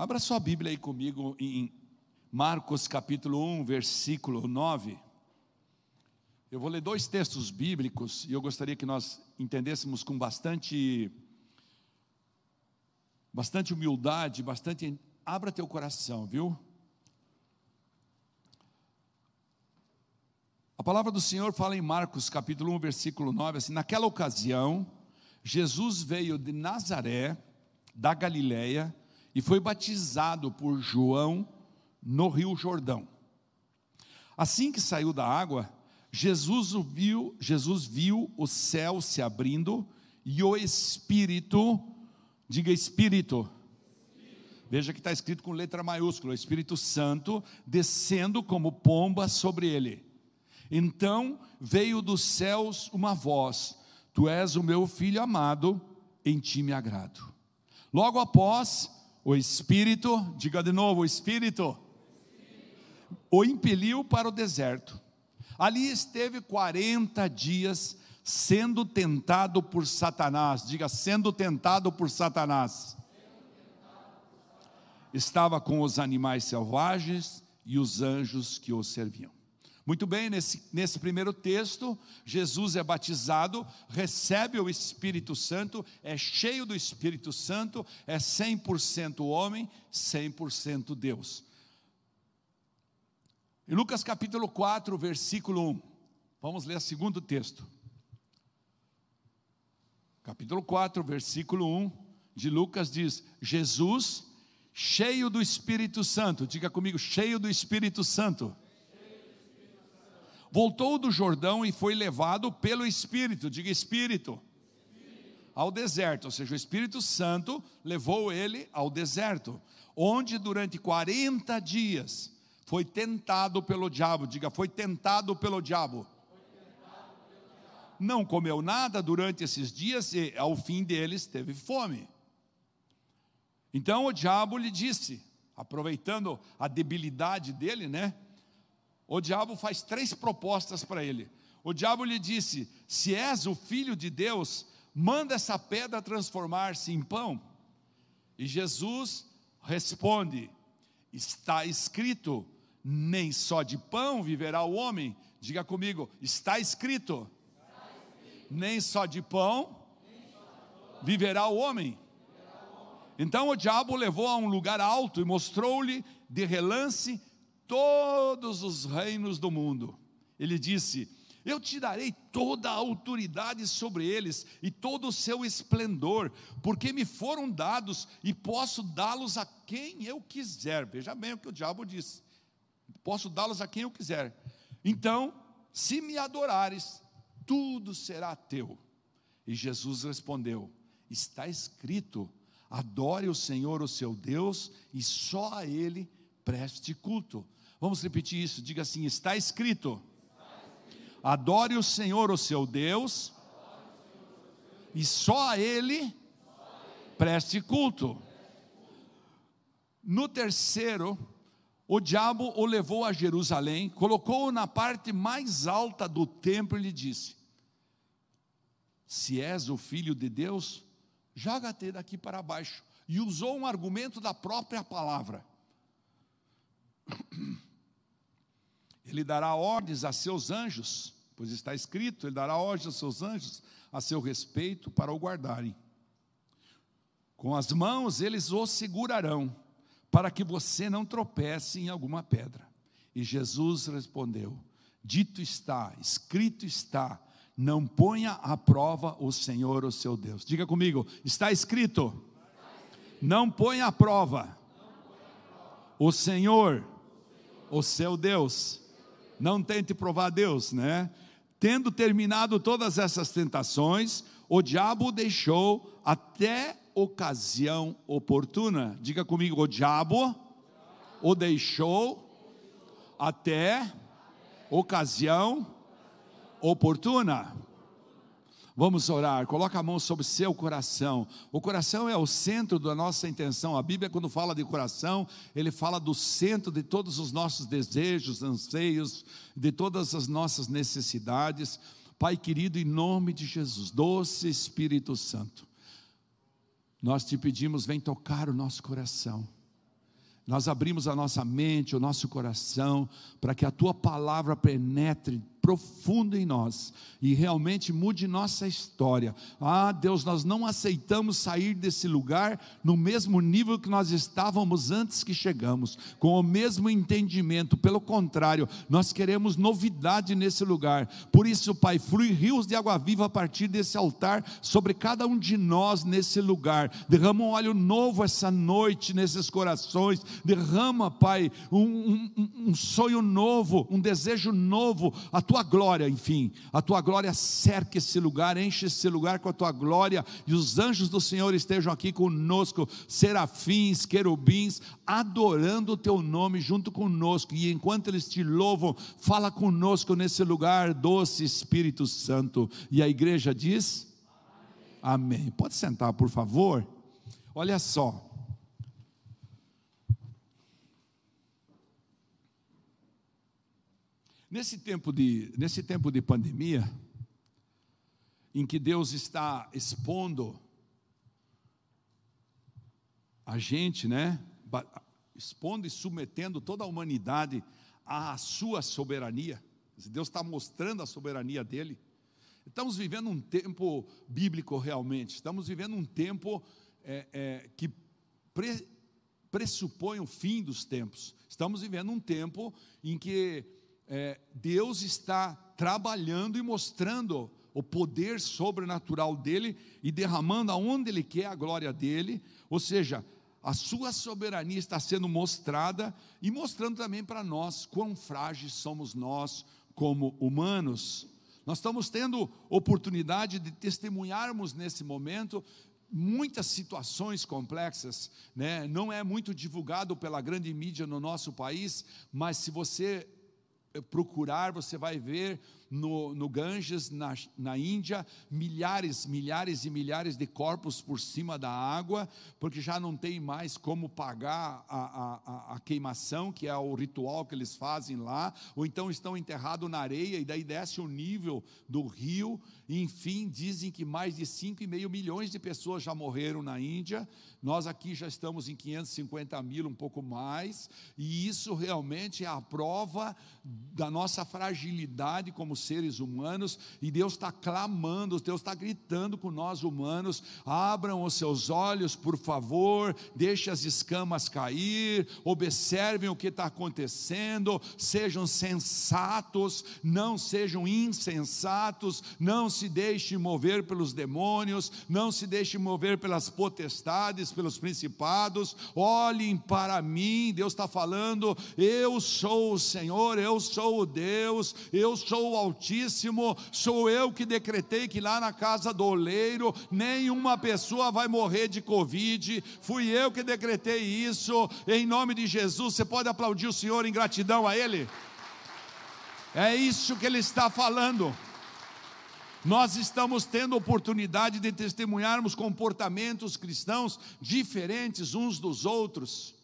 Abra sua Bíblia aí comigo em Marcos capítulo 1, versículo 9. Eu vou ler dois textos bíblicos e eu gostaria que nós entendêssemos com bastante bastante humildade, bastante abra teu coração, viu? A palavra do Senhor fala em Marcos capítulo 1, versículo 9, assim: Naquela ocasião, Jesus veio de Nazaré, da Galileia, e foi batizado por João no Rio Jordão. Assim que saiu da água, Jesus viu, Jesus viu o céu se abrindo e o Espírito, diga Espírito, veja que está escrito com letra maiúscula, Espírito Santo descendo como pomba sobre ele. Então veio dos céus uma voz: Tu és o meu filho amado, em ti me agrado. Logo após, o Espírito, diga de novo, o Espírito, o impeliu para o deserto. Ali esteve 40 dias sendo tentado por Satanás. Diga, sendo tentado por Satanás. Estava com os animais selvagens e os anjos que o serviam. Muito bem, nesse, nesse primeiro texto, Jesus é batizado, recebe o Espírito Santo, é cheio do Espírito Santo, é 100% homem, 100% Deus. Em Lucas capítulo 4, versículo 1, vamos ler o segundo texto. Capítulo 4, versículo 1 de Lucas diz: Jesus, cheio do Espírito Santo, diga comigo, cheio do Espírito Santo voltou do Jordão e foi levado pelo Espírito, diga Espírito, ao deserto, ou seja, o Espírito Santo levou ele ao deserto, onde durante 40 dias foi tentado pelo diabo, diga, foi tentado pelo diabo. Não comeu nada durante esses dias e ao fim deles teve fome. Então o diabo lhe disse, aproveitando a debilidade dele, né? O diabo faz três propostas para ele. O diabo lhe disse: Se és o filho de Deus, manda essa pedra transformar-se em pão. E Jesus responde: Está escrito, nem só de pão viverá o homem. Diga comigo, está escrito. Nem só de pão viverá o homem. Então o diabo levou a um lugar alto e mostrou-lhe de relance todos os reinos do mundo. Ele disse: Eu te darei toda a autoridade sobre eles e todo o seu esplendor, porque me foram dados e posso dá-los a quem eu quiser. Veja bem o que o diabo disse: Posso dá-los a quem eu quiser. Então, se me adorares, tudo será teu. E Jesus respondeu: Está escrito: Adore o Senhor, o seu Deus, e só a Ele preste culto. Vamos repetir isso, diga assim: está escrito. Adore o Senhor, o seu Deus, e só a Ele preste culto. No terceiro, o diabo o levou a Jerusalém, colocou-o na parte mais alta do templo e lhe disse: Se és o filho de Deus, joga-te daqui para baixo. E usou um argumento da própria palavra. Ele dará ordens a seus anjos, pois está escrito: Ele dará ordens a seus anjos a seu respeito para o guardarem. Com as mãos eles o segurarão, para que você não tropece em alguma pedra. E Jesus respondeu: Dito está, escrito está, não ponha à prova o Senhor, o seu Deus. Diga comigo, está escrito. Não ponha à prova o Senhor, o seu Deus não tente provar Deus, né? Tendo terminado todas essas tentações, o diabo deixou até ocasião oportuna. Diga comigo, o diabo o deixou até ocasião oportuna. Vamos orar. Coloca a mão sobre seu coração. O coração é o centro da nossa intenção. A Bíblia, quando fala de coração, ele fala do centro de todos os nossos desejos, anseios, de todas as nossas necessidades. Pai querido, em nome de Jesus, doce Espírito Santo, nós te pedimos, vem tocar o nosso coração. nós abrimos a nossa mente, o nosso coração, para que a tua palavra penetre profundo em nós e realmente mude nossa história. Ah, Deus, nós não aceitamos sair desse lugar no mesmo nível que nós estávamos antes que chegamos, com o mesmo entendimento. Pelo contrário, nós queremos novidade nesse lugar. Por isso, Pai, flui rios de água viva a partir desse altar sobre cada um de nós nesse lugar. Derrama um óleo novo essa noite nesses corações. Derrama, Pai, um, um, um sonho novo, um desejo novo. A tua tua glória, enfim, a tua glória cerca esse lugar, enche esse lugar com a tua glória, e os anjos do Senhor estejam aqui conosco, serafins, querubins, adorando o teu nome junto conosco, e enquanto eles te louvam, fala conosco nesse lugar, doce Espírito Santo. E a igreja diz: Amém. Amém. Pode sentar, por favor. Olha só. Nesse tempo de, nesse tempo de pandemia, em que Deus está expondo a gente, né? Expondo e submetendo toda a humanidade à sua soberania. Deus está mostrando a soberania dele. Estamos vivendo um tempo bíblico realmente. Estamos vivendo um tempo é, é, que pre, pressupõe o fim dos tempos. Estamos vivendo um tempo em que é, Deus está trabalhando e mostrando o poder sobrenatural dele e derramando aonde ele quer a glória dele, ou seja, a sua soberania está sendo mostrada e mostrando também para nós quão frágeis somos nós como humanos. Nós estamos tendo oportunidade de testemunharmos nesse momento muitas situações complexas, né? não é muito divulgado pela grande mídia no nosso país, mas se você procurar, você vai ver no, no Ganges, na, na Índia, milhares, milhares e milhares de corpos por cima da água, porque já não tem mais como pagar a, a, a queimação, que é o ritual que eles fazem lá, ou então estão enterrados na areia, e daí desce o nível do rio, e enfim, dizem que mais de 5,5 milhões de pessoas já morreram na Índia, nós aqui já estamos em 550 mil, um pouco mais, e isso realmente é a prova da nossa fragilidade como seres humanos, e Deus está clamando, Deus está gritando com nós humanos: abram os seus olhos, por favor, deixe as escamas cair, observem o que está acontecendo, sejam sensatos, não sejam insensatos, não se deixem mover pelos demônios, não se deixem mover pelas potestades, pelos principados, olhem para mim, Deus está falando, eu sou o Senhor, eu sou o Deus, eu sou o Altíssimo, sou eu que decretei que lá na casa do oleiro nenhuma pessoa vai morrer de Covid, fui eu que decretei isso, em nome de Jesus. Você pode aplaudir o Senhor em gratidão a Ele? É isso que Ele está falando. Nós estamos tendo oportunidade de testemunharmos comportamentos cristãos diferentes uns dos outros.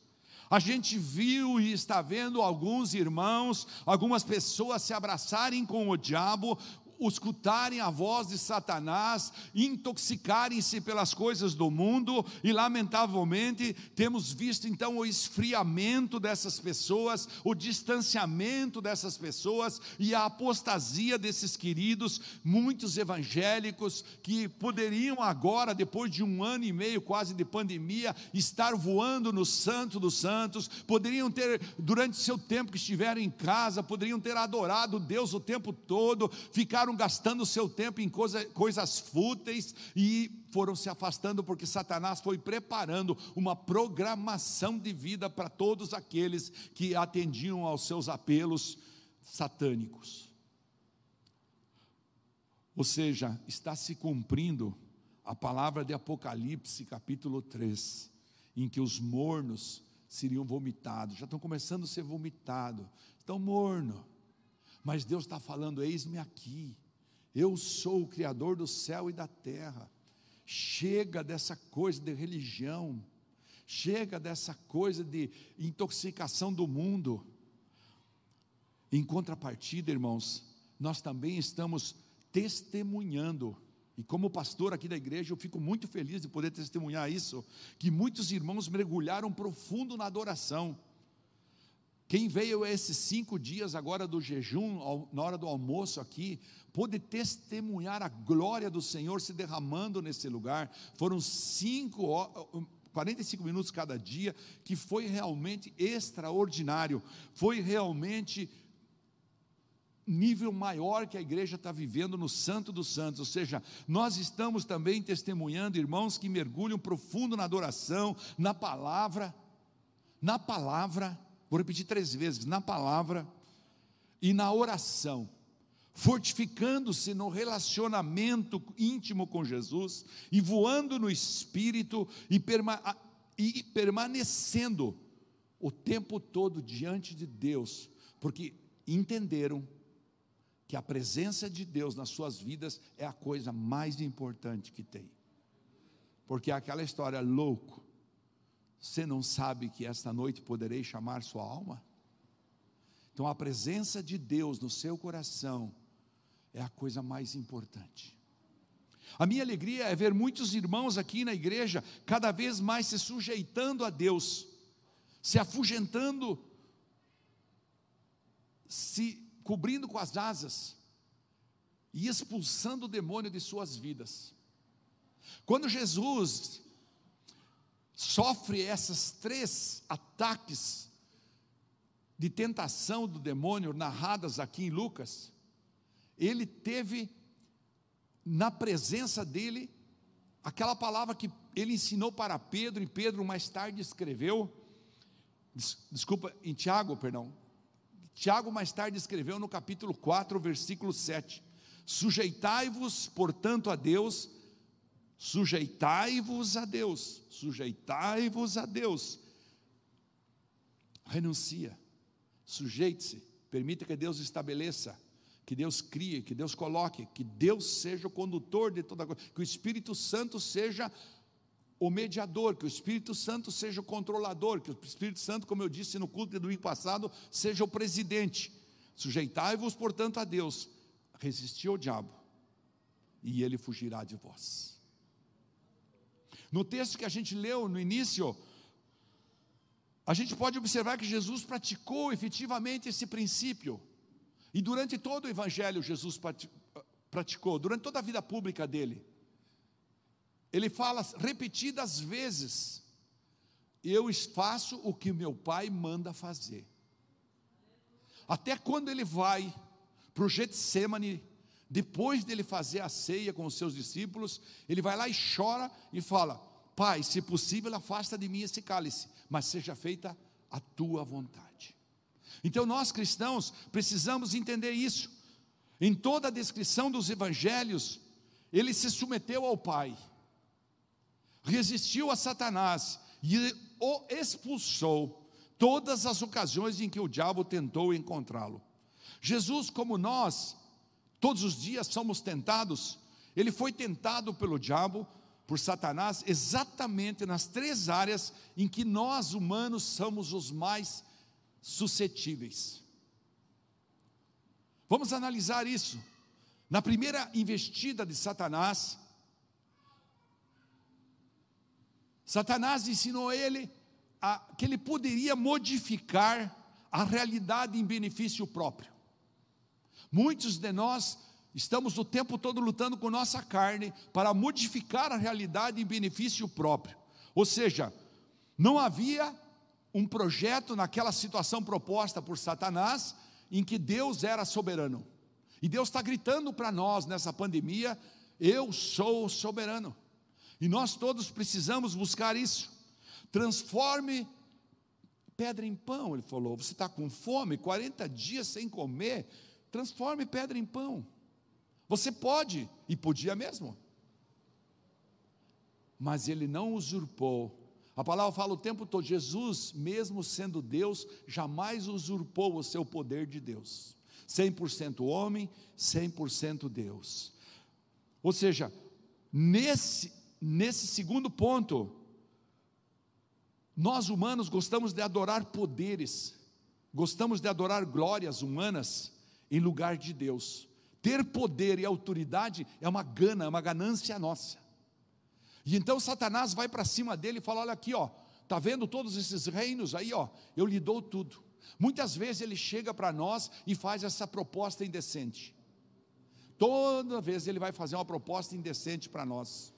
A gente viu e está vendo alguns irmãos, algumas pessoas se abraçarem com o diabo, escutarem a voz de Satanás, intoxicarem-se pelas coisas do mundo, e lamentavelmente temos visto então o esfriamento dessas pessoas, o distanciamento dessas pessoas e a apostasia desses queridos, muitos evangélicos que poderiam agora, depois de um ano e meio quase de pandemia, estar voando no Santo dos Santos, poderiam ter, durante seu tempo que estiveram em casa, poderiam ter adorado Deus o tempo todo, ficaram gastando seu tempo em coisa, coisas fúteis e foram se afastando porque Satanás foi preparando uma programação de vida para todos aqueles que atendiam aos seus apelos satânicos. Ou seja, está se cumprindo a palavra de Apocalipse, capítulo 3, em que os mornos seriam vomitados, já estão começando a ser vomitados, estão mornos, mas Deus está falando: eis-me aqui, eu sou o Criador do céu e da terra. Chega dessa coisa de religião, chega dessa coisa de intoxicação do mundo. Em contrapartida, irmãos, nós também estamos testemunhando E como pastor aqui da igreja, eu fico muito feliz de poder testemunhar isso, que muitos irmãos mergulharam profundo na adoração. Quem veio esses cinco dias agora do jejum, na hora do almoço aqui, pôde testemunhar a glória do Senhor se derramando nesse lugar. Foram cinco, 45 minutos cada dia, que foi realmente extraordinário, foi realmente nível maior que a igreja está vivendo no Santo dos Santos, ou seja, nós estamos também testemunhando irmãos que mergulham profundo na adoração, na palavra, na palavra, vou repetir três vezes: na palavra e na oração, fortificando-se no relacionamento íntimo com Jesus e voando no Espírito e, perma e permanecendo o tempo todo diante de Deus, porque entenderam que a presença de Deus nas suas vidas é a coisa mais importante que tem. Porque é aquela história louco, você não sabe que esta noite poderei chamar sua alma? Então a presença de Deus no seu coração é a coisa mais importante. A minha alegria é ver muitos irmãos aqui na igreja cada vez mais se sujeitando a Deus, se afugentando, se cobrindo com as asas e expulsando o demônio de suas vidas. Quando Jesus sofre esses três ataques de tentação do demônio narradas aqui em Lucas, ele teve na presença dele aquela palavra que ele ensinou para Pedro e Pedro mais tarde escreveu, desculpa, em Tiago, perdão, Tiago mais tarde escreveu no capítulo 4, versículo 7: Sujeitai-vos, portanto, a Deus, sujeitai-vos a Deus, sujeitai-vos a Deus. Renuncia, sujeite-se, permita que Deus estabeleça, que Deus crie, que Deus coloque, que Deus seja o condutor de toda coisa, que o Espírito Santo seja o mediador, que o Espírito Santo seja o controlador, que o Espírito Santo, como eu disse no culto do domingo passado, seja o presidente. Sujeitai-vos, portanto, a Deus, resisti ao diabo, e ele fugirá de vós. No texto que a gente leu no início, a gente pode observar que Jesus praticou efetivamente esse princípio, e durante todo o Evangelho, Jesus praticou, durante toda a vida pública dele ele fala repetidas vezes: Eu faço o que meu pai manda fazer. Até quando ele vai para o Getsemane, depois dele fazer a ceia com os seus discípulos, ele vai lá e chora e fala: Pai, se possível, afasta de mim esse cálice, mas seja feita a tua vontade. Então nós cristãos precisamos entender isso. Em toda a descrição dos evangelhos, ele se submeteu ao Pai resistiu a Satanás e o expulsou todas as ocasiões em que o diabo tentou encontrá-lo. Jesus, como nós, todos os dias somos tentados, ele foi tentado pelo diabo, por Satanás, exatamente nas três áreas em que nós humanos somos os mais suscetíveis. Vamos analisar isso. Na primeira investida de Satanás, Satanás ensinou ele a, que ele poderia modificar a realidade em benefício próprio. Muitos de nós estamos o tempo todo lutando com nossa carne para modificar a realidade em benefício próprio. Ou seja, não havia um projeto naquela situação proposta por Satanás em que Deus era soberano. E Deus está gritando para nós nessa pandemia: eu sou soberano. E nós todos precisamos buscar isso. Transforme pedra em pão, ele falou. Você está com fome, 40 dias sem comer, transforme pedra em pão. Você pode, e podia mesmo. Mas ele não usurpou. A palavra fala o tempo todo: Jesus, mesmo sendo Deus, jamais usurpou o seu poder de Deus. 100% homem, 100% Deus. Ou seja, nesse Nesse segundo ponto, nós humanos gostamos de adorar poderes, gostamos de adorar glórias humanas em lugar de Deus. ter poder e autoridade é uma gana, é uma ganância nossa. E então Satanás vai para cima dele e fala: Olha aqui, ó, tá vendo todos esses reinos aí, ó, eu lhe dou tudo. Muitas vezes ele chega para nós e faz essa proposta indecente. Toda vez ele vai fazer uma proposta indecente para nós.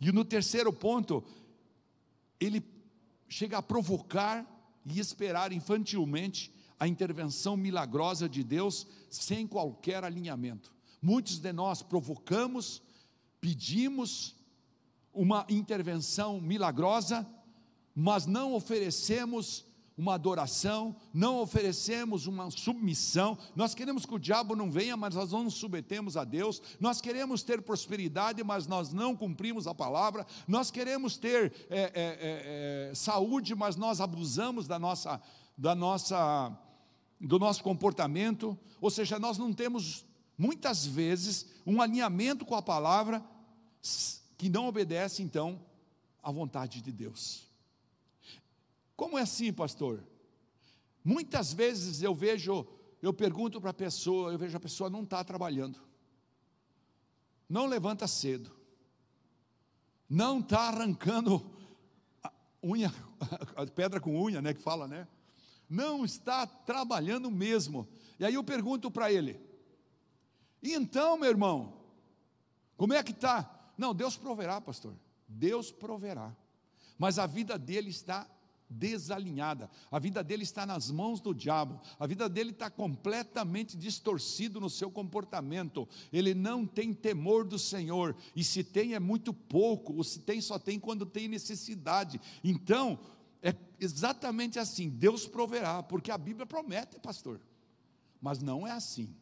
E no terceiro ponto, ele chega a provocar e esperar infantilmente a intervenção milagrosa de Deus sem qualquer alinhamento. Muitos de nós provocamos, pedimos uma intervenção milagrosa, mas não oferecemos uma adoração, não oferecemos uma submissão. Nós queremos que o diabo não venha, mas nós não nos submetemos a Deus. Nós queremos ter prosperidade, mas nós não cumprimos a palavra. Nós queremos ter é, é, é, é saúde, mas nós abusamos da nossa, da nossa, do nosso comportamento. Ou seja, nós não temos muitas vezes um alinhamento com a palavra que não obedece então à vontade de Deus. Como é assim, pastor? Muitas vezes eu vejo, eu pergunto para a pessoa, eu vejo a pessoa não está trabalhando, não levanta cedo, não está arrancando unha, pedra com unha, né, que fala, né? Não está trabalhando mesmo. E aí eu pergunto para ele: e então, meu irmão, como é que está? Não, Deus proverá, pastor. Deus proverá. Mas a vida dele está desalinhada, a vida dele está nas mãos do diabo, a vida dele está completamente distorcido no seu comportamento, ele não tem temor do Senhor, e se tem é muito pouco, ou se tem só tem quando tem necessidade. Então, é exatamente assim: Deus proverá, porque a Bíblia promete, pastor, mas não é assim.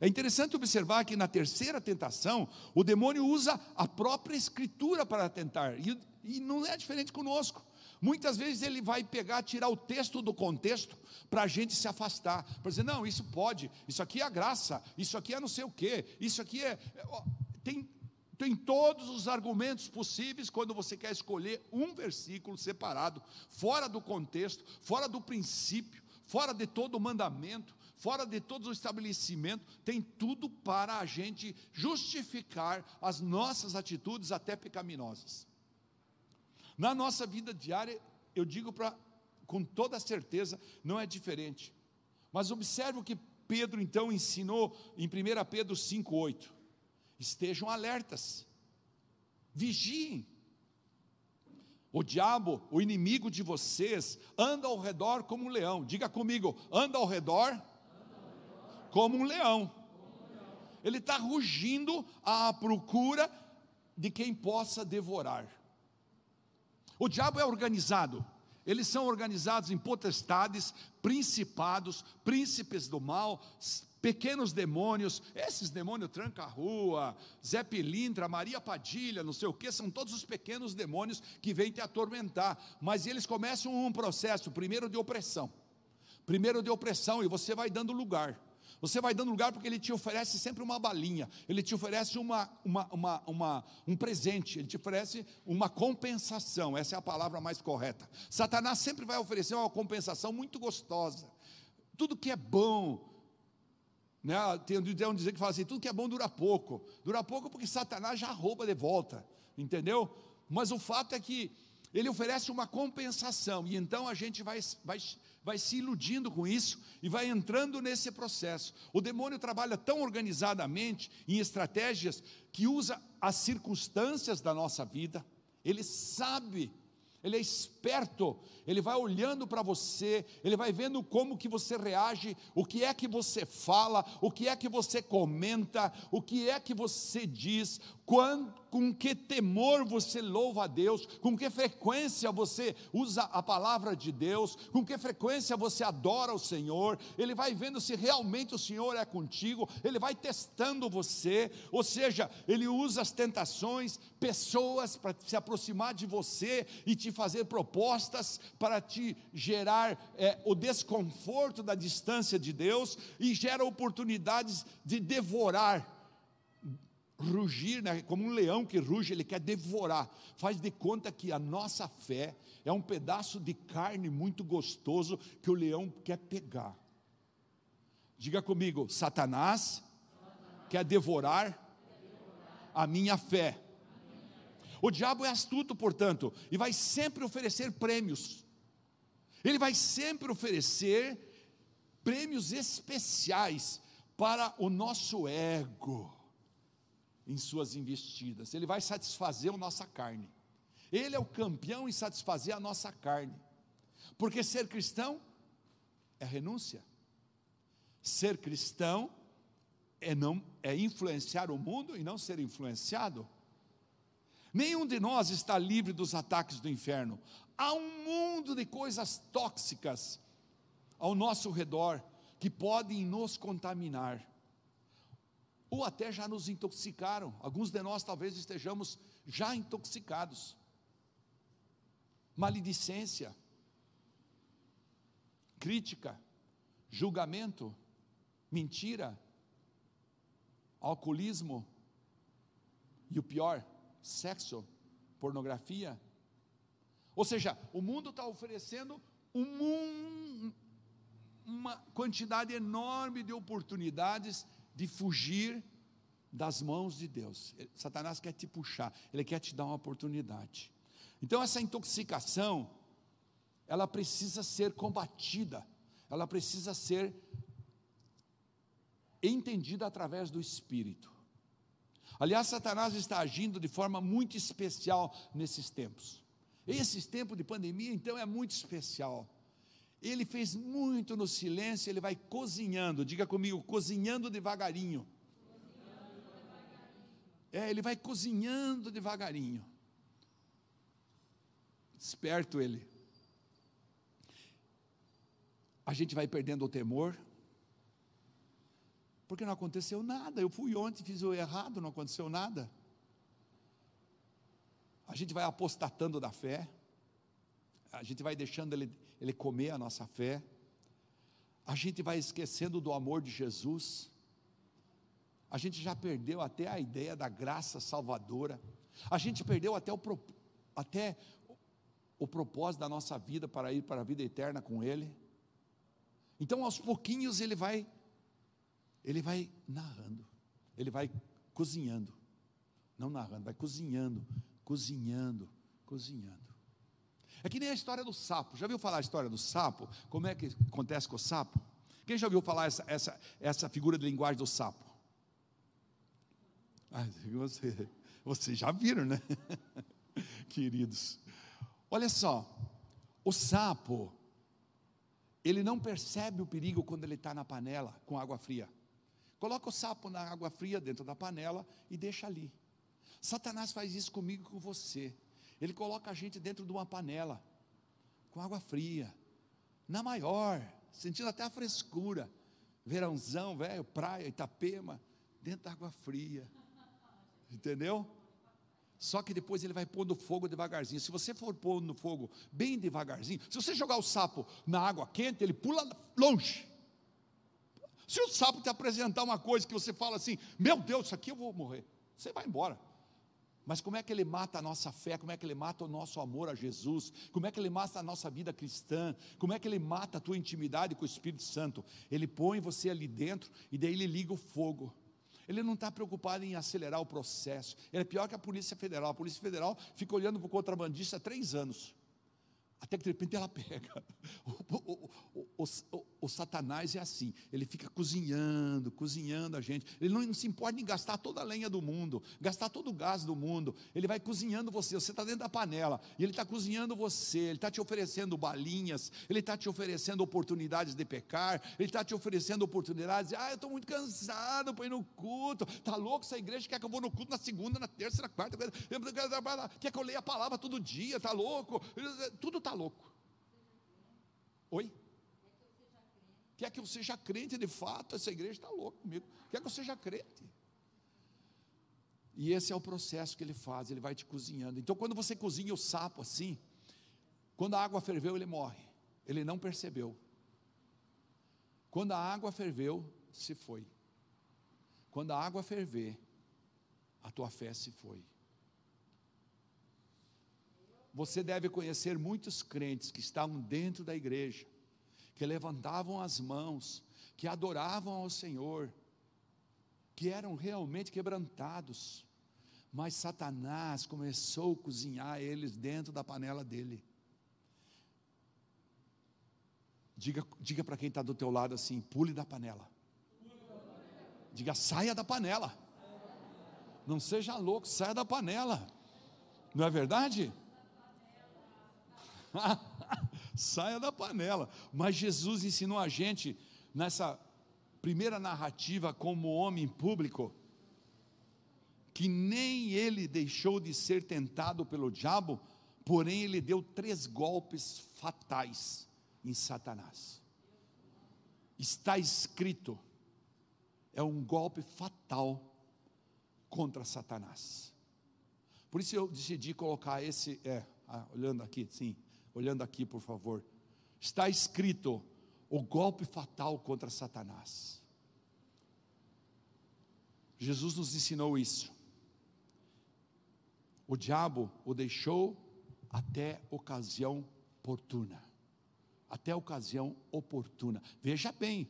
É interessante observar que na terceira tentação, o demônio usa a própria escritura para tentar, e, e não é diferente conosco. Muitas vezes ele vai pegar, tirar o texto do contexto para a gente se afastar, para dizer, não, isso pode, isso aqui é a graça, isso aqui é não sei o que, isso aqui é. Tem, tem todos os argumentos possíveis quando você quer escolher um versículo separado, fora do contexto, fora do princípio, fora de todo o mandamento, fora de todo o estabelecimento, tem tudo para a gente justificar as nossas atitudes até pecaminosas. Na nossa vida diária, eu digo para com toda certeza, não é diferente. Mas observe o que Pedro então ensinou em 1 Pedro 5,8. Estejam alertas, vigiem. O diabo, o inimigo de vocês, anda ao redor como um leão. Diga comigo, anda ao redor, como um leão. Ele está rugindo à procura de quem possa devorar. O diabo é organizado. Eles são organizados em potestades, principados, príncipes do mal, pequenos demônios. Esses demônios tranca-rua, Zé Pilintra, Maria Padilha, não sei o que, são todos os pequenos demônios que vêm te atormentar. Mas eles começam um processo, primeiro de opressão. Primeiro de opressão, e você vai dando lugar. Você vai dando lugar porque ele te oferece sempre uma balinha, ele te oferece uma, uma, uma, uma, um presente, ele te oferece uma compensação, essa é a palavra mais correta. Satanás sempre vai oferecer uma compensação muito gostosa. Tudo que é bom, né, tem um dizer que fala assim: tudo que é bom dura pouco. Dura pouco porque Satanás já rouba de volta, entendeu? Mas o fato é que ele oferece uma compensação, e então a gente vai, vai vai se iludindo com isso e vai entrando nesse processo. O demônio trabalha tão organizadamente em estratégias que usa as circunstâncias da nossa vida, ele sabe, ele é esperto, ele vai olhando para você, ele vai vendo como que você reage, o que é que você fala, o que é que você comenta, o que é que você diz, quando, com que temor você louva a Deus, com que frequência você usa a palavra de Deus, com que frequência você adora o Senhor, ele vai vendo se realmente o Senhor é contigo, ele vai testando você, ou seja, ele usa as tentações, pessoas para se aproximar de você e te fazer propostas para te gerar é, o desconforto da distância de Deus e gera oportunidades de devorar rugir, né? como um leão que ruge, ele quer devorar. Faz de conta que a nossa fé é um pedaço de carne muito gostoso que o leão quer pegar. Diga comigo: Satanás quer devorar a minha fé. O diabo é astuto, portanto, e vai sempre oferecer prêmios. Ele vai sempre oferecer prêmios especiais para o nosso ego em suas investidas. Ele vai satisfazer a nossa carne. Ele é o campeão em satisfazer a nossa carne. Porque ser cristão é renúncia. Ser cristão é não é influenciar o mundo e não ser influenciado. Nenhum de nós está livre dos ataques do inferno. Há um mundo de coisas tóxicas ao nosso redor que podem nos contaminar. Ou até já nos intoxicaram. Alguns de nós talvez estejamos já intoxicados. Maledicência, crítica, julgamento, mentira, alcoolismo e o pior, sexo, pornografia. Ou seja, o mundo está oferecendo um, uma quantidade enorme de oportunidades de fugir das mãos de Deus. Satanás quer te puxar, ele quer te dar uma oportunidade. Então, essa intoxicação, ela precisa ser combatida, ela precisa ser entendida através do Espírito. Aliás, Satanás está agindo de forma muito especial nesses tempos. Esses tempos de pandemia, então, é muito especial. Ele fez muito no silêncio, ele vai cozinhando, diga comigo, cozinhando devagarinho. É, ele vai cozinhando devagarinho. Esperto ele. A gente vai perdendo o temor, porque não aconteceu nada. Eu fui ontem, fiz o errado, não aconteceu nada. A gente vai apostatando da fé, a gente vai deixando ele, ele comer a nossa fé, a gente vai esquecendo do amor de Jesus, a gente já perdeu até a ideia da graça salvadora, a gente perdeu até o, até o propósito da nossa vida para ir para a vida eterna com Ele. Então, aos pouquinhos, Ele vai ele vai narrando, ele vai cozinhando, não narrando, vai cozinhando, cozinhando, cozinhando. É que nem a história do sapo. Já viu falar a história do sapo? Como é que acontece com o sapo? Quem já ouviu falar essa, essa, essa figura de linguagem do sapo? Ah, você, vocês já viram, né? Queridos. Olha só, o sapo, ele não percebe o perigo quando ele está na panela com água fria. Coloca o sapo na água fria dentro da panela e deixa ali. Satanás faz isso comigo e com você. Ele coloca a gente dentro de uma panela, com água fria, na maior, sentindo até a frescura. Verãozão, velho, praia, Itapema, dentro da água fria. Entendeu? Só que depois ele vai pondo fogo devagarzinho. Se você for pôr no fogo bem devagarzinho, se você jogar o sapo na água quente, ele pula longe. Se o sapo te apresentar uma coisa que você fala assim, meu Deus, isso aqui eu vou morrer, você vai embora. Mas como é que ele mata a nossa fé? Como é que ele mata o nosso amor a Jesus? Como é que ele mata a nossa vida cristã? Como é que ele mata a tua intimidade com o Espírito Santo? Ele põe você ali dentro e daí ele liga o fogo. Ele não está preocupado em acelerar o processo. Ele é pior que a Polícia Federal. A Polícia Federal fica olhando para o contrabandista há três anos. Até que de repente ela pega. O, o, o, o, Satanás é assim, ele fica cozinhando, cozinhando a gente. Ele não, não, se importa em gastar toda a lenha do mundo, gastar todo o gás do mundo. Ele vai cozinhando você. Você está dentro da panela e ele está cozinhando você. Ele está te oferecendo balinhas, ele está te oferecendo oportunidades de pecar, ele está te oferecendo oportunidades. De, ah, eu estou muito cansado para ir no culto. Está louco essa igreja? Quer que eu vou no culto na segunda, na terça, na quarta? Quer que eu leia a palavra todo dia? Está louco? Tudo está louco. Oi? Quer que eu seja crente de fato? Essa igreja está louca comigo. Quer que eu seja crente? E esse é o processo que ele faz, ele vai te cozinhando. Então, quando você cozinha o sapo assim, quando a água ferveu, ele morre. Ele não percebeu. Quando a água ferveu, se foi. Quando a água ferver, a tua fé se foi. Você deve conhecer muitos crentes que estavam dentro da igreja, que levantavam as mãos, que adoravam ao Senhor, que eram realmente quebrantados, mas Satanás começou a cozinhar eles dentro da panela dele. Diga, diga para quem está do teu lado assim: pule da panela. Diga, saia da panela. Não seja louco, saia da panela. Não é verdade? saia da panela. Mas Jesus ensinou a gente nessa primeira narrativa como homem público que nem ele deixou de ser tentado pelo diabo, porém ele deu três golpes fatais em Satanás. Está escrito, é um golpe fatal contra Satanás. Por isso eu decidi colocar esse, é, ah, olhando aqui, sim, olhando aqui, por favor. Está escrito o golpe fatal contra Satanás. Jesus nos ensinou isso. O diabo o deixou até ocasião oportuna. Até ocasião oportuna. Veja bem,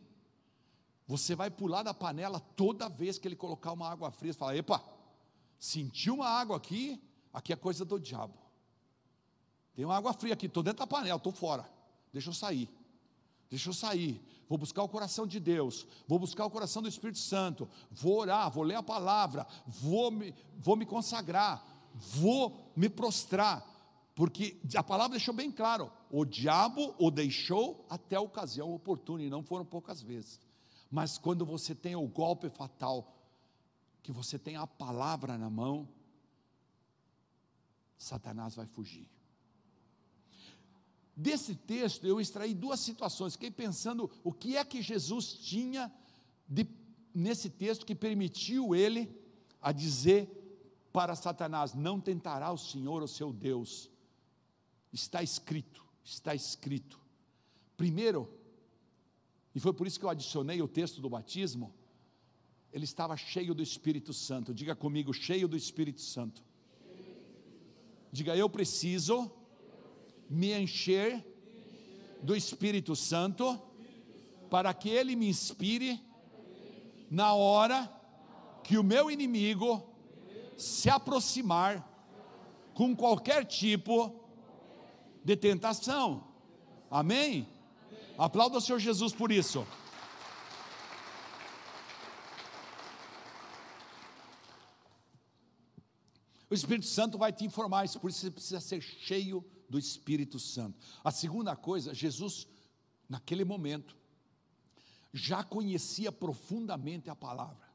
você vai pular da panela toda vez que ele colocar uma água fria. Você fala: epa, sentiu uma água aqui? Aqui é coisa do diabo. Tem uma água fria aqui, estou dentro da panela, estou fora. Deixa eu sair. Deixa eu sair. Vou buscar o coração de Deus. Vou buscar o coração do Espírito Santo. Vou orar, vou ler a palavra. Vou me, vou me consagrar. Vou me prostrar. Porque a palavra deixou bem claro: o diabo o deixou até a ocasião oportuna, e não foram poucas vezes. Mas quando você tem o golpe fatal, que você tem a palavra na mão, Satanás vai fugir. Desse texto eu extraí duas situações, fiquei pensando o que é que Jesus tinha de, nesse texto que permitiu ele a dizer para Satanás: Não tentará o Senhor, o seu Deus. Está escrito, está escrito. Primeiro, e foi por isso que eu adicionei o texto do batismo, ele estava cheio do Espírito Santo. Diga comigo, cheio do Espírito Santo. Diga, eu preciso me encher do Espírito Santo, para que Ele me inspire na hora que o meu inimigo se aproximar com qualquer tipo de tentação. Amém? Aplauda o Senhor Jesus por isso. O Espírito Santo vai te informar isso, por isso você precisa ser cheio do Espírito Santo. A segunda coisa, Jesus, naquele momento, já conhecia profundamente a palavra.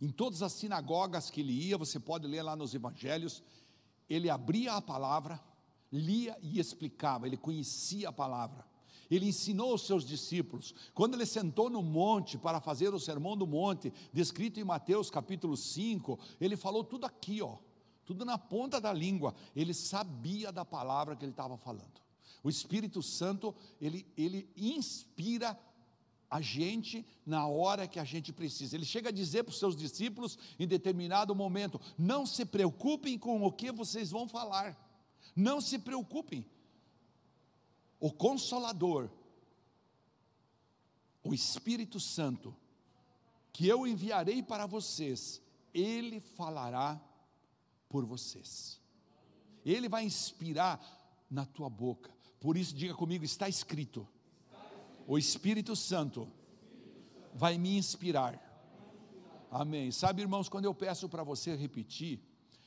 Em todas as sinagogas que ele ia, você pode ler lá nos evangelhos, ele abria a palavra, lia e explicava, ele conhecia a palavra. Ele ensinou aos seus discípulos. Quando ele sentou no monte para fazer o sermão do monte, descrito em Mateus capítulo 5, ele falou tudo aqui, ó tudo na ponta da língua. Ele sabia da palavra que ele estava falando. O Espírito Santo, ele, ele inspira a gente na hora que a gente precisa. Ele chega a dizer para os seus discípulos em determinado momento: não se preocupem com o que vocês vão falar, não se preocupem. O Consolador, o Espírito Santo, que eu enviarei para vocês, ele falará por vocês. Ele vai inspirar na tua boca. Por isso, diga comigo: está escrito. O Espírito Santo vai me inspirar. Amém. Sabe, irmãos, quando eu peço para você repetir,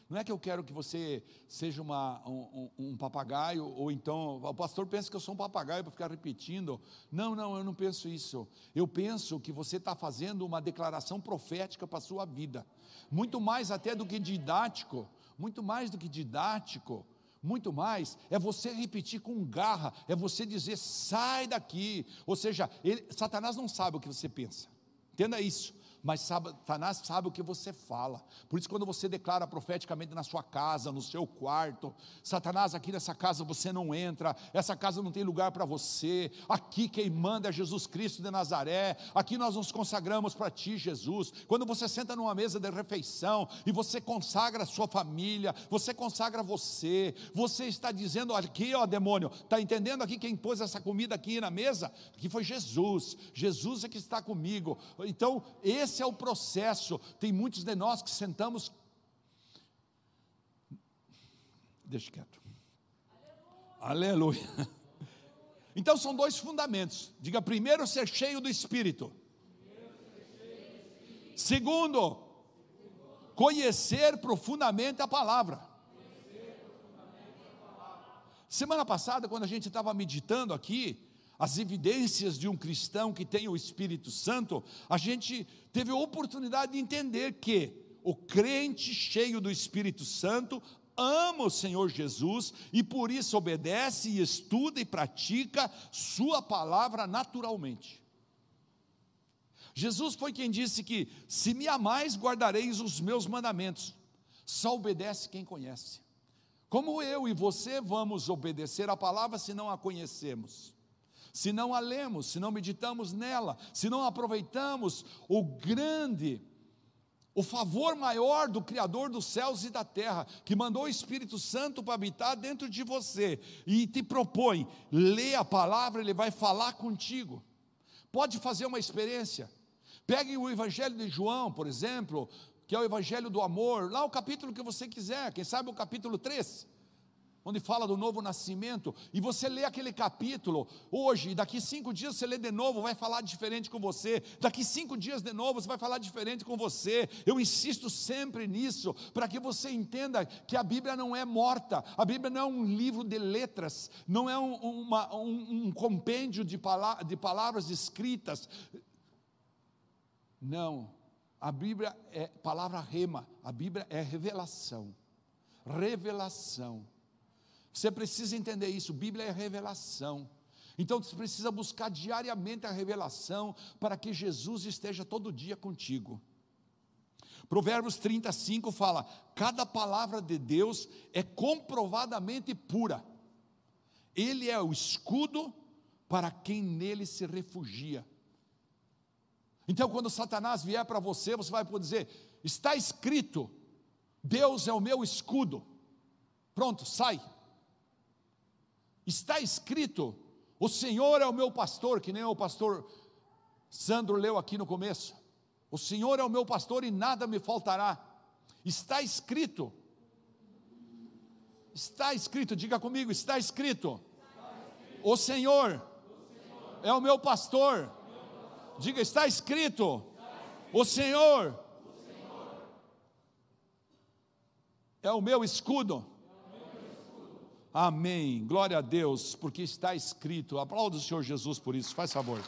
não é que eu quero que você seja uma, um, um, um, papagaio, ou então, o pastor pensa que eu sou um papagaio para ficar repetindo. Não, não, eu não penso isso. Eu penso que você está fazendo uma declaração profética para a sua vida, muito mais até do que didático muito mais do que didático, muito mais, é você repetir com garra, é você dizer, sai daqui. Ou seja, ele, Satanás não sabe o que você pensa, entenda isso. Mas Satanás sabe o que você fala. Por isso, quando você declara profeticamente na sua casa, no seu quarto, Satanás, aqui nessa casa você não entra, essa casa não tem lugar para você, aqui quem manda é Jesus Cristo de Nazaré, aqui nós nos consagramos para ti, Jesus. Quando você senta numa mesa de refeição e você consagra a sua família, você consagra você, você está dizendo aqui, ó demônio, está entendendo aqui quem pôs essa comida aqui na mesa? Que foi Jesus, Jesus é que está comigo. Então, esse esse é o processo. Tem muitos de nós que sentamos. Deixa quieto. Aleluia. Aleluia. Então são dois fundamentos. Diga primeiro ser cheio do Espírito. Segundo, conhecer profundamente a palavra. Semana passada, quando a gente estava meditando aqui, as evidências de um cristão que tem o Espírito Santo, a gente teve a oportunidade de entender que o crente cheio do Espírito Santo ama o Senhor Jesus e por isso obedece e estuda e pratica Sua palavra naturalmente. Jesus foi quem disse que, se me amais, guardareis os meus mandamentos. Só obedece quem conhece. Como eu e você vamos obedecer a palavra se não a conhecemos? Se não a lemos, se não meditamos nela, se não aproveitamos o grande, o favor maior do Criador dos céus e da terra, que mandou o Espírito Santo para habitar dentro de você e te propõe, lê a palavra, ele vai falar contigo. Pode fazer uma experiência. Pegue o Evangelho de João, por exemplo, que é o Evangelho do amor, lá o capítulo que você quiser, quem sabe o capítulo 3 onde fala do novo nascimento, e você lê aquele capítulo hoje, e daqui cinco dias você lê de novo, vai falar diferente com você, daqui cinco dias de novo você vai falar diferente com você. Eu insisto sempre nisso, para que você entenda que a Bíblia não é morta, a Bíblia não é um livro de letras, não é um, uma, um, um compêndio de, pala de palavras escritas. Não, a Bíblia é palavra rema, a Bíblia é revelação. Revelação. Você precisa entender isso. Bíblia é revelação. Então você precisa buscar diariamente a revelação para que Jesus esteja todo dia contigo. Provérbios 35 fala: cada palavra de Deus é comprovadamente pura. Ele é o escudo para quem nele se refugia. Então, quando Satanás vier para você, você vai poder dizer: está escrito, Deus é o meu escudo. Pronto, sai. Está escrito: o Senhor é o meu pastor, que nem o pastor Sandro leu aqui no começo. O Senhor é o meu pastor e nada me faltará. Está escrito. Está escrito, diga comigo, está escrito. O Senhor é o meu pastor. Diga, está escrito. O Senhor é o meu escudo. Amém. Glória a Deus, porque está escrito. Aplauda o Senhor Jesus por isso, faz favor.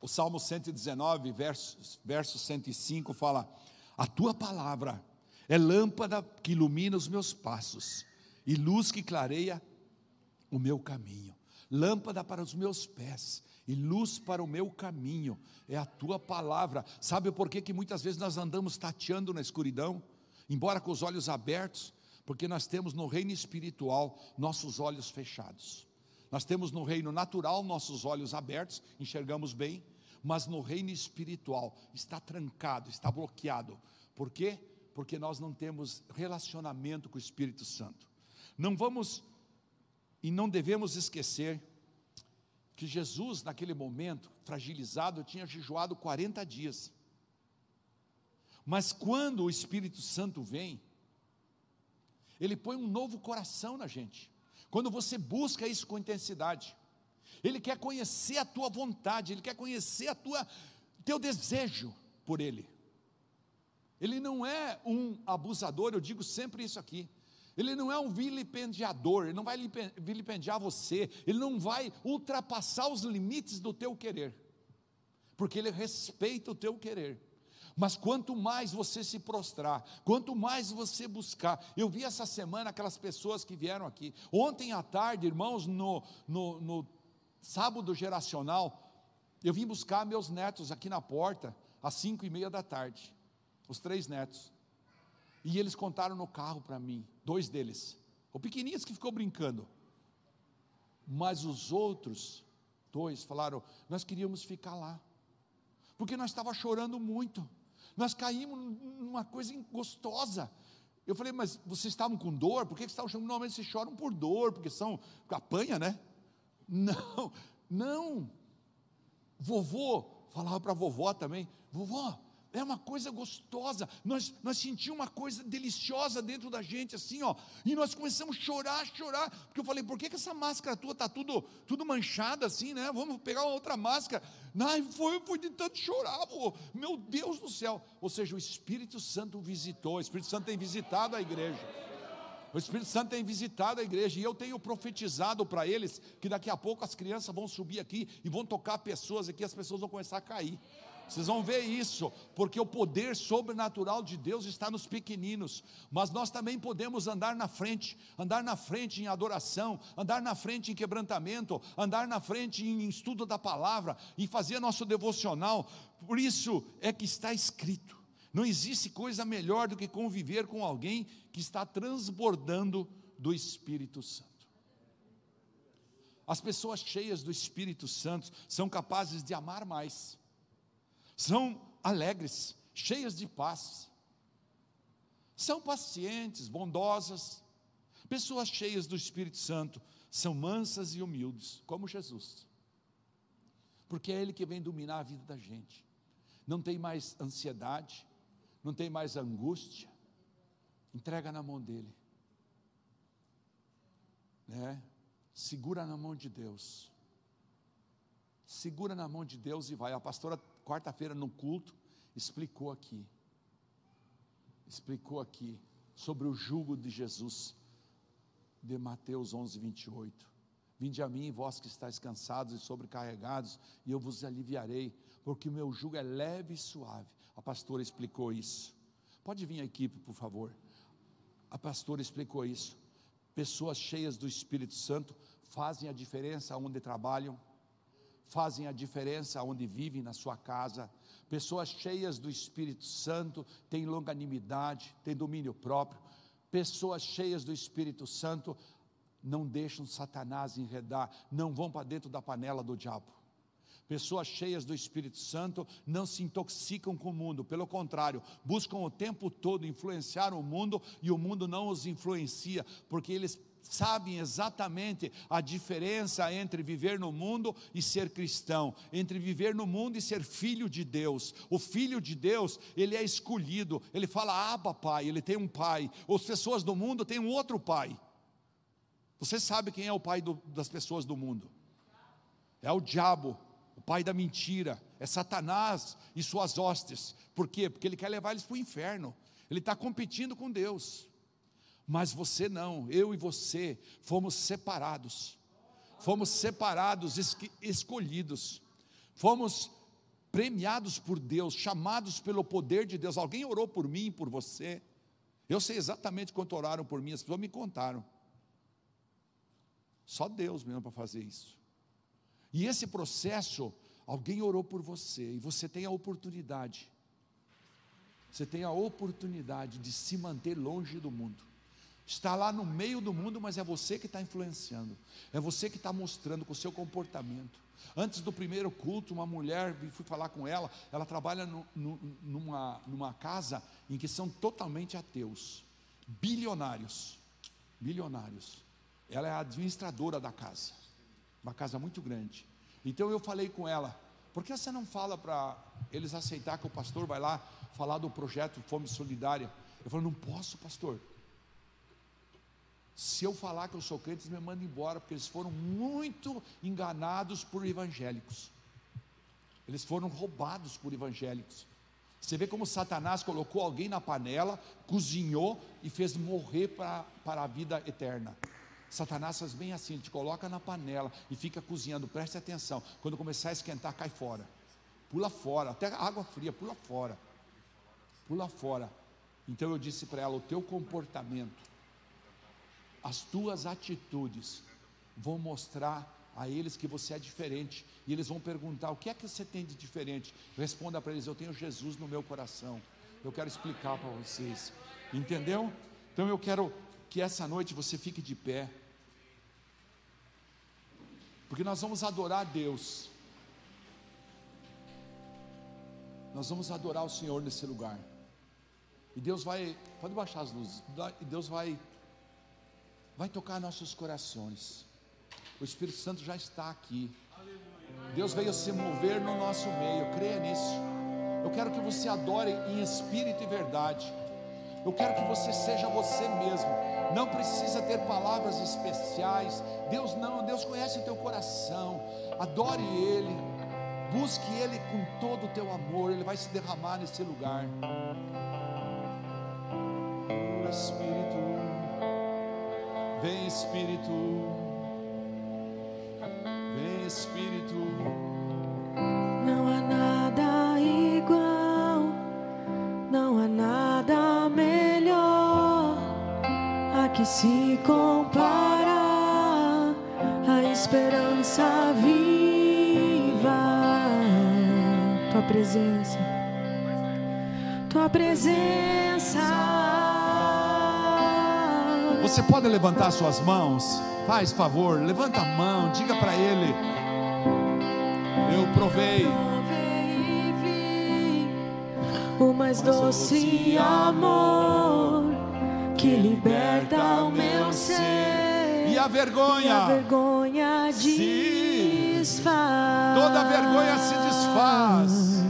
O Salmo 119, verso, verso 105 fala: A tua palavra é lâmpada que ilumina os meus passos e luz que clareia o meu caminho, lâmpada para os meus pés e luz para o meu caminho, é a tua palavra. Sabe por que, que muitas vezes nós andamos tateando na escuridão, embora com os olhos abertos? Porque nós temos no reino espiritual nossos olhos fechados. Nós temos no reino natural nossos olhos abertos, enxergamos bem, mas no reino espiritual está trancado, está bloqueado. Por quê? Porque nós não temos relacionamento com o Espírito Santo. Não vamos e não devemos esquecer que Jesus, naquele momento, fragilizado, tinha jejuado 40 dias. Mas quando o Espírito Santo vem, ele põe um novo coração na gente. Quando você busca isso com intensidade, ele quer conhecer a tua vontade, ele quer conhecer a tua teu desejo por ele. Ele não é um abusador, eu digo sempre isso aqui. Ele não é um vilipendiador, ele não vai vilipendiar você, ele não vai ultrapassar os limites do teu querer, porque ele respeita o teu querer. Mas quanto mais você se prostrar, quanto mais você buscar, eu vi essa semana aquelas pessoas que vieram aqui. Ontem à tarde, irmãos, no, no, no sábado geracional, eu vim buscar meus netos aqui na porta, às cinco e meia da tarde, os três netos. E eles contaram no carro para mim, dois deles, o pequenininho que ficou brincando. Mas os outros dois falaram: Nós queríamos ficar lá, porque nós estávamos chorando muito, nós caímos numa coisa gostosa. Eu falei, mas vocês estavam com dor? Por que vocês estavam chorando? Normalmente vocês choram por dor, porque são, apanha, né? Não, não. Vovô, falava para vovó também, vovó, é uma coisa gostosa. Nós, nós sentimos uma coisa deliciosa dentro da gente, assim, ó. E nós começamos a chorar, chorar. Porque eu falei, por que, que essa máscara tua está tudo, tudo manchada assim, né? Vamos pegar uma outra máscara. Ai, foi, foi de tanto chorar, pô. meu Deus do céu. Ou seja, o Espírito Santo visitou, o Espírito Santo tem visitado a igreja. O Espírito Santo tem visitado a igreja e eu tenho profetizado para eles que daqui a pouco as crianças vão subir aqui e vão tocar pessoas aqui, as pessoas vão começar a cair. Vocês vão ver isso, porque o poder sobrenatural de Deus está nos pequeninos, mas nós também podemos andar na frente, andar na frente em adoração, andar na frente em quebrantamento, andar na frente em estudo da palavra, e fazer nosso devocional. Por isso é que está escrito: não existe coisa melhor do que conviver com alguém que está transbordando do Espírito Santo. As pessoas cheias do Espírito Santo são capazes de amar mais são alegres, cheias de paz, são pacientes, bondosas, pessoas cheias do Espírito Santo, são mansas e humildes, como Jesus, porque é Ele que vem dominar a vida da gente, não tem mais ansiedade, não tem mais angústia, entrega na mão dEle, né? segura na mão de Deus, segura na mão de Deus e vai. A pastora quarta-feira no culto, explicou aqui. Explicou aqui sobre o jugo de Jesus, de Mateus 11, 28. Vinde a mim, vós que estáis cansados e sobrecarregados, e eu vos aliviarei, porque o meu jugo é leve e suave. A pastora explicou isso. Pode vir a equipe, por favor. A pastora explicou isso. Pessoas cheias do Espírito Santo fazem a diferença onde trabalham fazem a diferença onde vivem na sua casa. Pessoas cheias do Espírito Santo têm longanimidade, têm domínio próprio. Pessoas cheias do Espírito Santo não deixam Satanás enredar, não vão para dentro da panela do diabo. Pessoas cheias do Espírito Santo não se intoxicam com o mundo, pelo contrário, buscam o tempo todo influenciar o mundo e o mundo não os influencia, porque eles sabem exatamente a diferença entre viver no mundo e ser cristão, entre viver no mundo e ser filho de Deus. O filho de Deus, ele é escolhido, ele fala, aba pai, ele tem um pai. As pessoas do mundo têm um outro pai. Você sabe quem é o pai do, das pessoas do mundo? É o diabo, o pai da mentira, é Satanás e suas hostes. Por quê? Porque ele quer levar eles para o inferno. Ele está competindo com Deus. Mas você não, eu e você fomos separados, fomos separados, escolhidos, fomos premiados por Deus, chamados pelo poder de Deus. Alguém orou por mim, por você? Eu sei exatamente quanto oraram por mim, as pessoas me contaram. Só Deus mesmo para fazer isso. E esse processo, alguém orou por você, e você tem a oportunidade, você tem a oportunidade de se manter longe do mundo está lá no meio do mundo, mas é você que está influenciando, é você que está mostrando com o seu comportamento. Antes do primeiro culto, uma mulher, fui falar com ela, ela trabalha no, no, numa, numa casa em que são totalmente ateus, bilionários, bilionários. Ela é a administradora da casa, uma casa muito grande. Então eu falei com ela, por que você não fala para eles aceitar que o pastor vai lá falar do projeto Fome Solidária? Eu falei, não posso, pastor. Se eu falar que eu sou crente, eles me mandam embora, porque eles foram muito enganados por evangélicos. Eles foram roubados por evangélicos. Você vê como Satanás colocou alguém na panela, cozinhou e fez morrer para, a vida eterna. Satanás faz bem assim, ele te coloca na panela e fica cozinhando, preste atenção. Quando começar a esquentar, cai fora. Pula fora, até água fria, pula fora. Pula fora. Então eu disse para ela: o teu comportamento as tuas atitudes vão mostrar a eles que você é diferente. E eles vão perguntar: o que é que você tem de diferente? Responda para eles: eu tenho Jesus no meu coração. Eu quero explicar para vocês. Entendeu? Então eu quero que essa noite você fique de pé. Porque nós vamos adorar a Deus. Nós vamos adorar o Senhor nesse lugar. E Deus vai, pode baixar as luzes. E Deus vai vai tocar nossos corações. O Espírito Santo já está aqui. Deus veio se mover no nosso meio. Creia nisso. Eu quero que você adore em espírito e verdade. Eu quero que você seja você mesmo. Não precisa ter palavras especiais. Deus não, Deus conhece o teu coração. Adore Ele. Busque Ele com todo o teu amor. Ele vai se derramar nesse lugar. Espírito, vem Espírito, vem Espírito. Não há nada igual, não há nada melhor. A que se compara a esperança viva, tua presença, tua presença. Você pode levantar suas mãos? Faz favor, levanta a mão, diga para ele: Eu provei. O mais doce amor que liberta o meu ser. E a vergonha, E a vergonha Se- desfaz. toda vergonha se desfaz.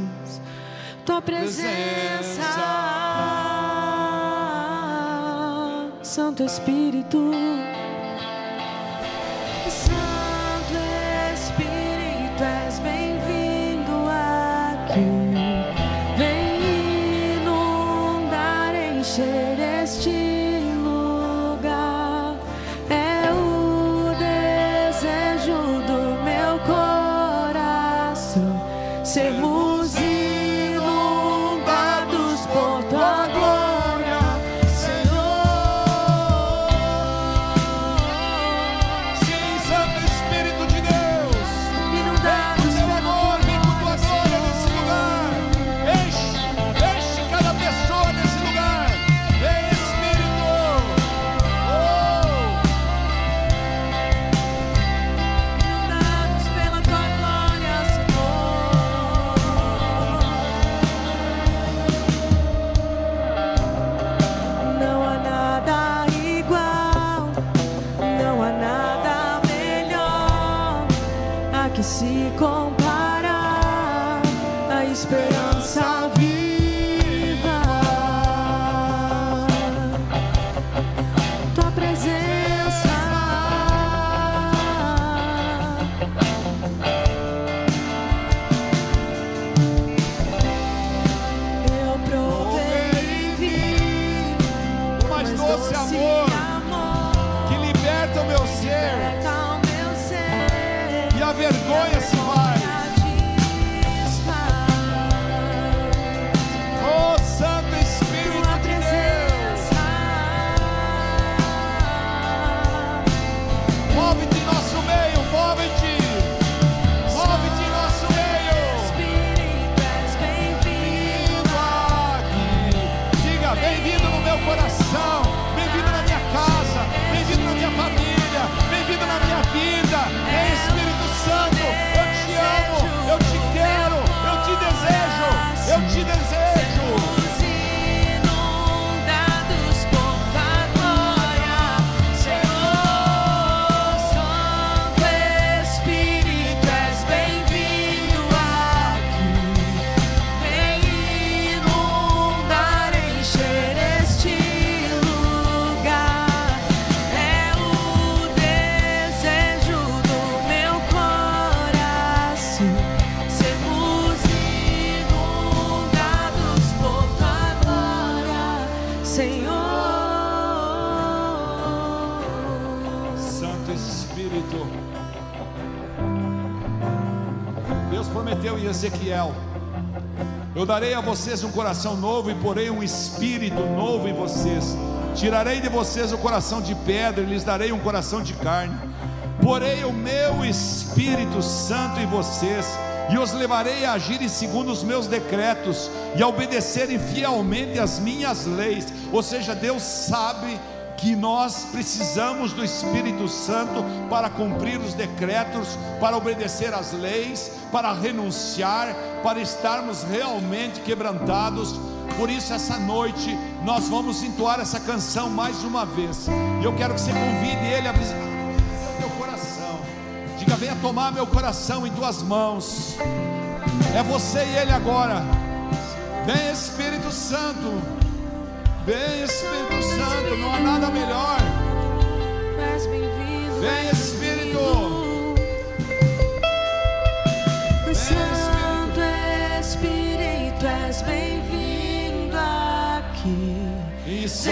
Tua presença, Santo Espírito. Darei a vocês um coração novo e porei um espírito novo em vocês. Tirarei de vocês o coração de pedra e lhes darei um coração de carne. Porei o meu Espírito Santo em vocês e os levarei a agirem segundo os meus decretos e a obedecerem fielmente as minhas leis. Ou seja, Deus sabe que nós precisamos do Espírito Santo para cumprir os decretos, para obedecer às leis, para renunciar, para estarmos realmente quebrantados. Por isso, essa noite, nós vamos entoar essa canção mais uma vez. E eu quero que você convide Ele a visitar o teu coração. Diga: Venha tomar meu coração em tuas mãos. É você e Ele agora. Vem, Espírito Santo. Vem, Espírito Santo. Não há nada melhor. Vem, Espírito. Santo Espírito, és bem-vindo aqui. Isso.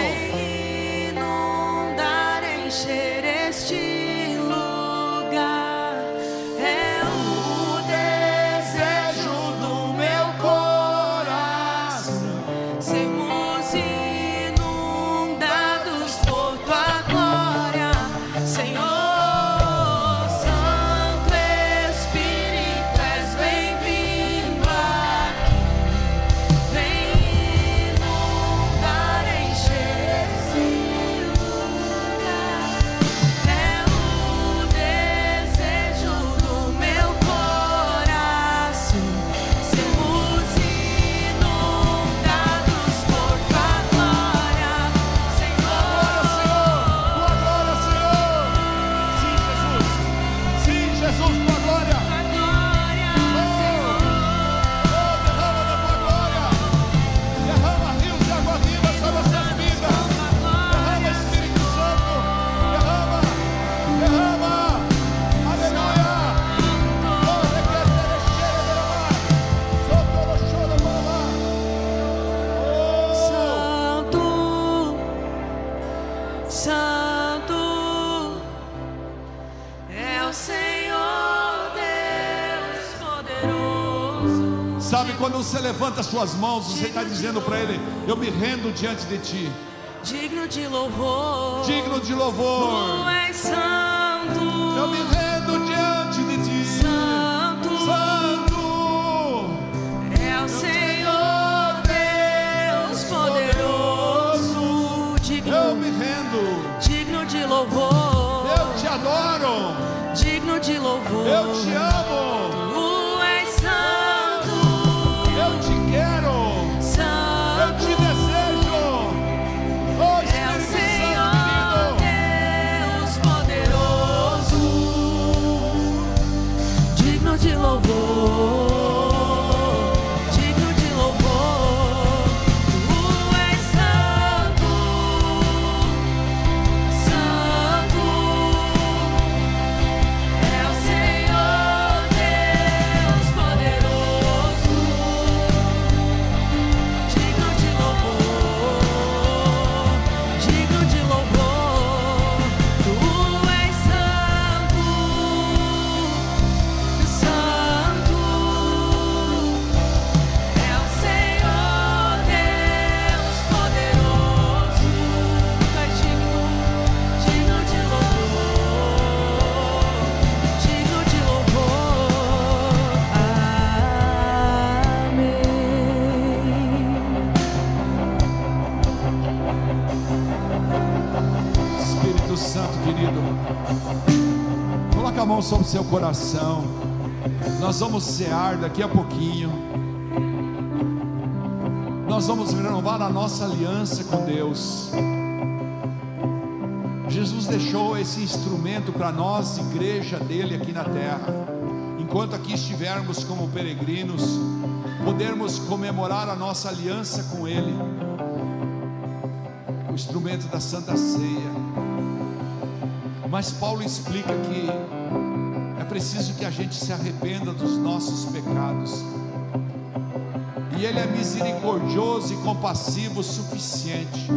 As suas mãos, você está dizendo para ele: Eu me rendo diante de ti, digno de louvor. digno de louvor. Tu és santo, Eu me rendo diante de ti, santo, Santo. é o Senhor Deus poderoso, Eu digno, me rendo, digno de louvor, eu te adoro, digno de louvor. eu te amo, sobre o seu coração. Nós vamos cear daqui a pouquinho. Nós vamos renovar a nossa aliança com Deus. Jesus deixou esse instrumento para nós, igreja dele aqui na terra. Enquanto aqui estivermos como peregrinos, podermos comemorar a nossa aliança com Ele o instrumento da Santa Ceia. Mas Paulo explica que preciso que a gente se arrependa dos nossos pecados. E Ele é misericordioso e compassivo o suficiente.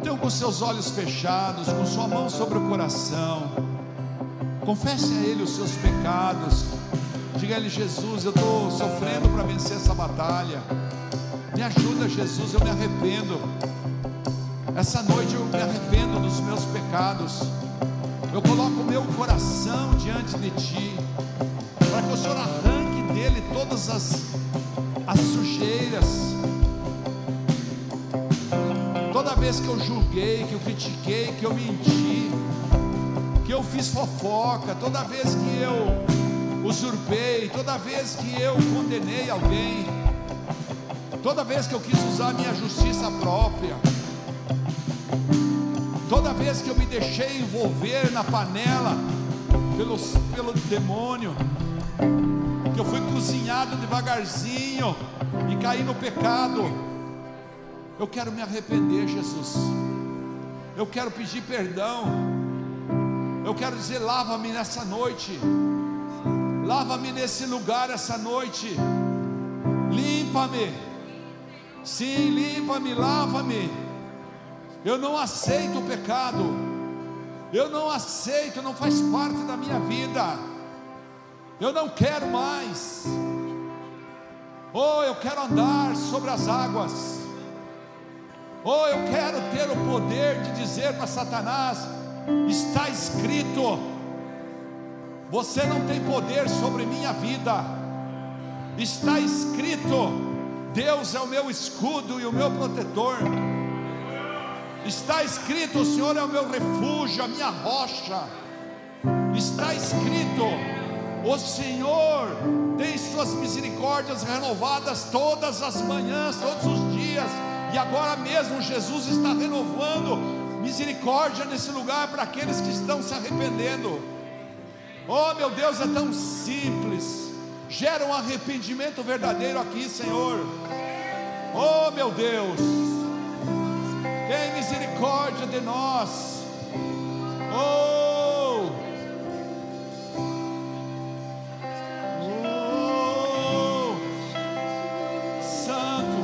Então, com seus olhos fechados, com sua mão sobre o coração, confesse a Ele os seus pecados. Diga a Ele, Jesus, eu estou sofrendo para vencer essa batalha. Me ajuda, Jesus, eu me arrependo. Essa noite eu me arrependo dos meus pecados. Eu coloco o meu coração diante de Ti, para que o Senhor arranque dele todas as, as sujeiras. Toda vez que eu julguei, que eu critiquei, que eu menti, que eu fiz fofoca, toda vez que eu usurpei, toda vez que eu condenei alguém, toda vez que eu quis usar minha justiça própria, toda vez que eu me deixei envolver na panela pelos, pelo demônio, que eu fui cozinhado devagarzinho e caí no pecado, eu quero me arrepender, Jesus. Eu quero pedir perdão. Eu quero dizer: lava-me nessa noite. Lava-me nesse lugar essa noite. Limpa-me. Sim, limpa-me, lava-me. Eu não aceito o pecado. Eu não aceito, não faz parte da minha vida. Eu não quero mais. Oh, eu quero andar sobre as águas. Oh, eu quero ter o poder de dizer para Satanás: está escrito, você não tem poder sobre minha vida. Está escrito, Deus é o meu escudo e o meu protetor. Está escrito, o Senhor é o meu refúgio, a minha rocha. Está escrito, o Senhor tem suas misericórdias renovadas todas as manhãs, todos os dias. E agora mesmo Jesus está renovando misericórdia nesse lugar para aqueles que estão se arrependendo. Oh, meu Deus, é tão simples. Gera um arrependimento verdadeiro aqui, Senhor. Oh, meu Deus. Tem misericórdia de nós. Oh. Oh. Santo.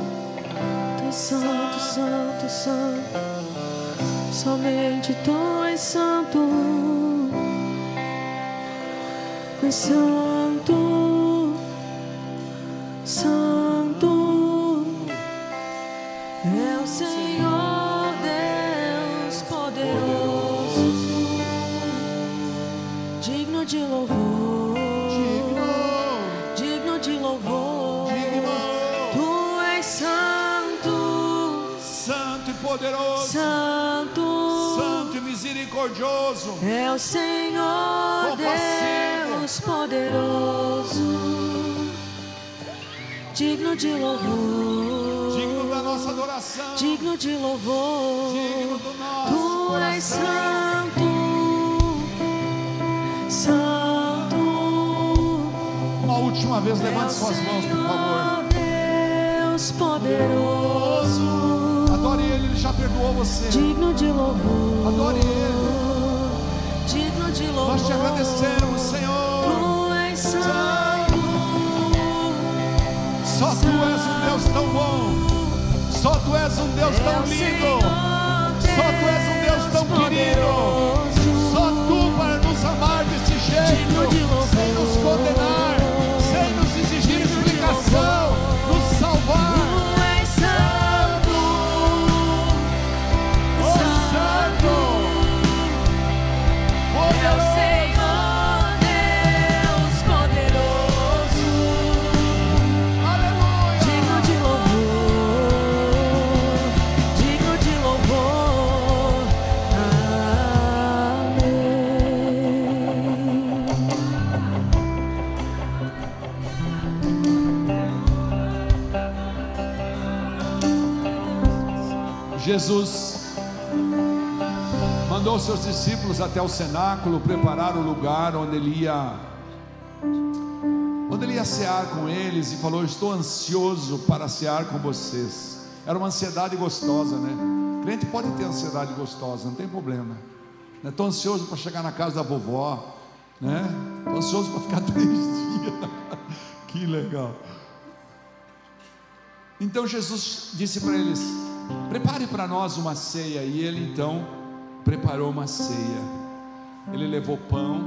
Tu és santo, santo, santo. Somente tu és santo. És santo, suas mãos, por favor. Deus poderoso, Adore Ele, Ele já perdoou você. digno de louvor. Adore Ele. Digno de louvor. Nós te agradecemos, Senhor. Tu és santo, Só Tu és um Deus tão bom. Só Tu és um Deus tão lindo. Jesus mandou seus discípulos até o cenáculo preparar o lugar onde ele ia onde ele ia cear com eles e falou: "Estou ansioso para cear com vocês". Era uma ansiedade gostosa, né? Crente pode ter ansiedade gostosa, não tem problema. Né? Estou ansioso para chegar na casa da vovó, né? Estou ansioso para ficar três dias. que legal. Então Jesus disse para eles: Prepare para nós uma ceia. E ele então preparou uma ceia. Ele levou pão,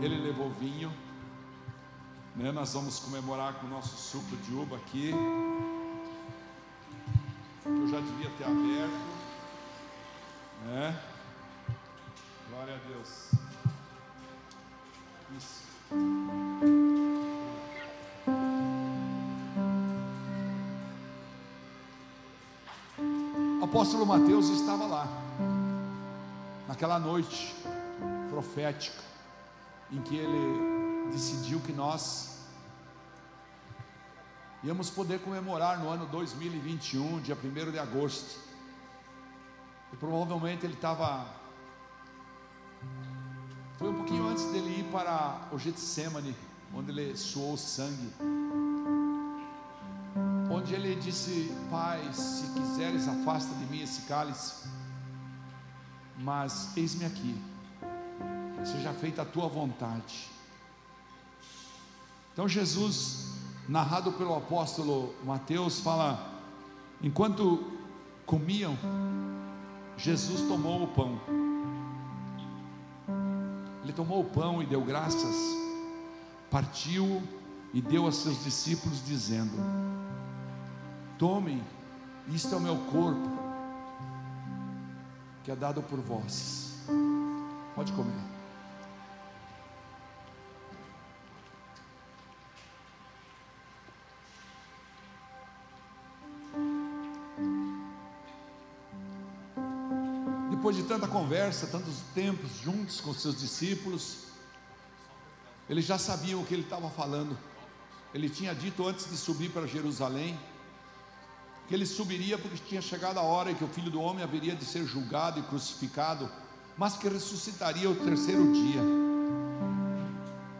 ele levou vinho. Né? Nós vamos comemorar com o nosso suco de uva aqui. Eu já devia ter aberto. Né? Glória a Deus. Isso. Apóstolo Mateus estava lá, naquela noite profética, em que ele decidiu que nós íamos poder comemorar no ano 2021, dia 1 de agosto. E provavelmente ele estava. Foi um pouquinho antes dele ir para o Getsemane, onde ele suou sangue. Onde ele disse: Pai, se quiseres, afasta de mim esse cálice. Mas eis-me aqui, seja feita a tua vontade. Então Jesus, narrado pelo apóstolo Mateus, fala: enquanto comiam, Jesus tomou o pão. Ele tomou o pão e deu graças, partiu e deu a seus discípulos, dizendo: Tomem, isto é o meu corpo, que é dado por vós. Pode comer. Depois de tanta conversa, tantos tempos juntos com seus discípulos, eles já sabiam o que ele estava falando. Ele tinha dito antes de subir para Jerusalém que ele subiria porque tinha chegado a hora em que o filho do homem haveria de ser julgado e crucificado, mas que ressuscitaria o terceiro dia.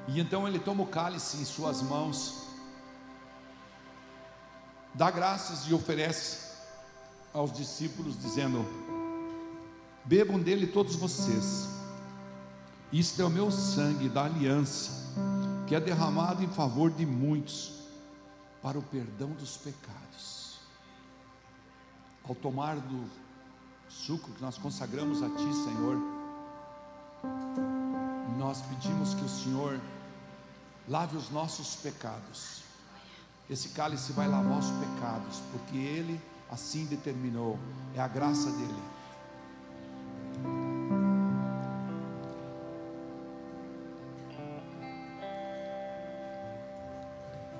E então ele toma o cálice em suas mãos, dá graças e oferece aos discípulos, dizendo: Bebam dele todos vocês, isto é o meu sangue da aliança, que é derramado em favor de muitos, para o perdão dos pecados ao tomar do suco que nós consagramos a Ti, Senhor, nós pedimos que o Senhor lave os nossos pecados. Esse cálice vai lavar os pecados, porque Ele assim determinou, é a graça dele.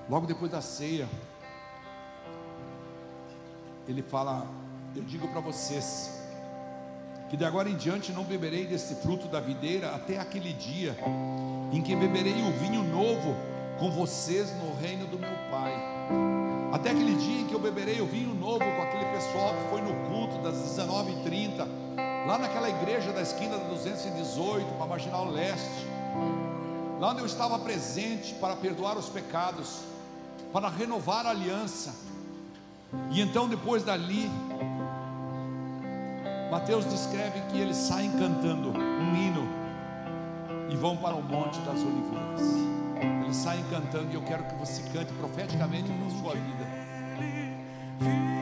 Logo depois da ceia, ele fala: Eu digo para vocês, que de agora em diante não beberei desse fruto da videira até aquele dia em que beberei o vinho novo com vocês no reino do meu Pai. Até aquele dia em que eu beberei o vinho novo com aquele pessoal que foi no culto das 19h30, lá naquela igreja da esquina da 218, para a Marginal Leste, lá onde eu estava presente para perdoar os pecados, para renovar a aliança e então, depois dali, Mateus descreve que eles saem cantando um hino e vão para o Monte das Oliveiras. Eles saem cantando e eu quero que você cante profeticamente na sua vida.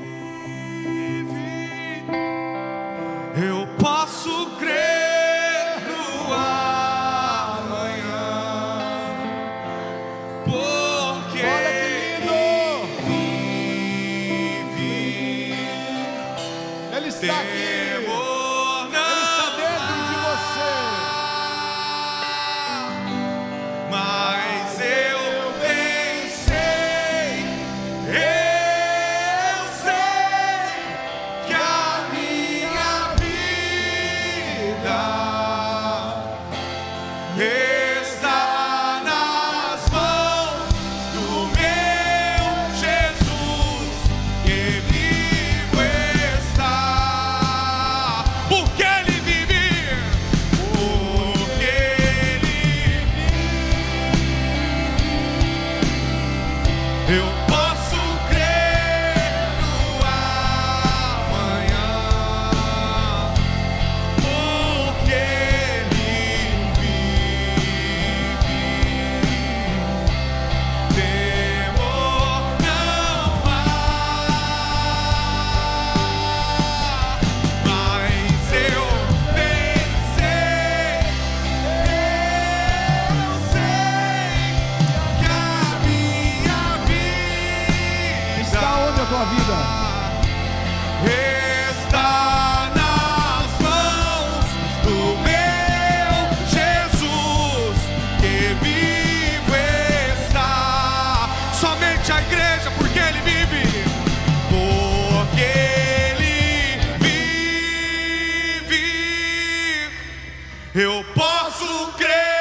Eu posso crer.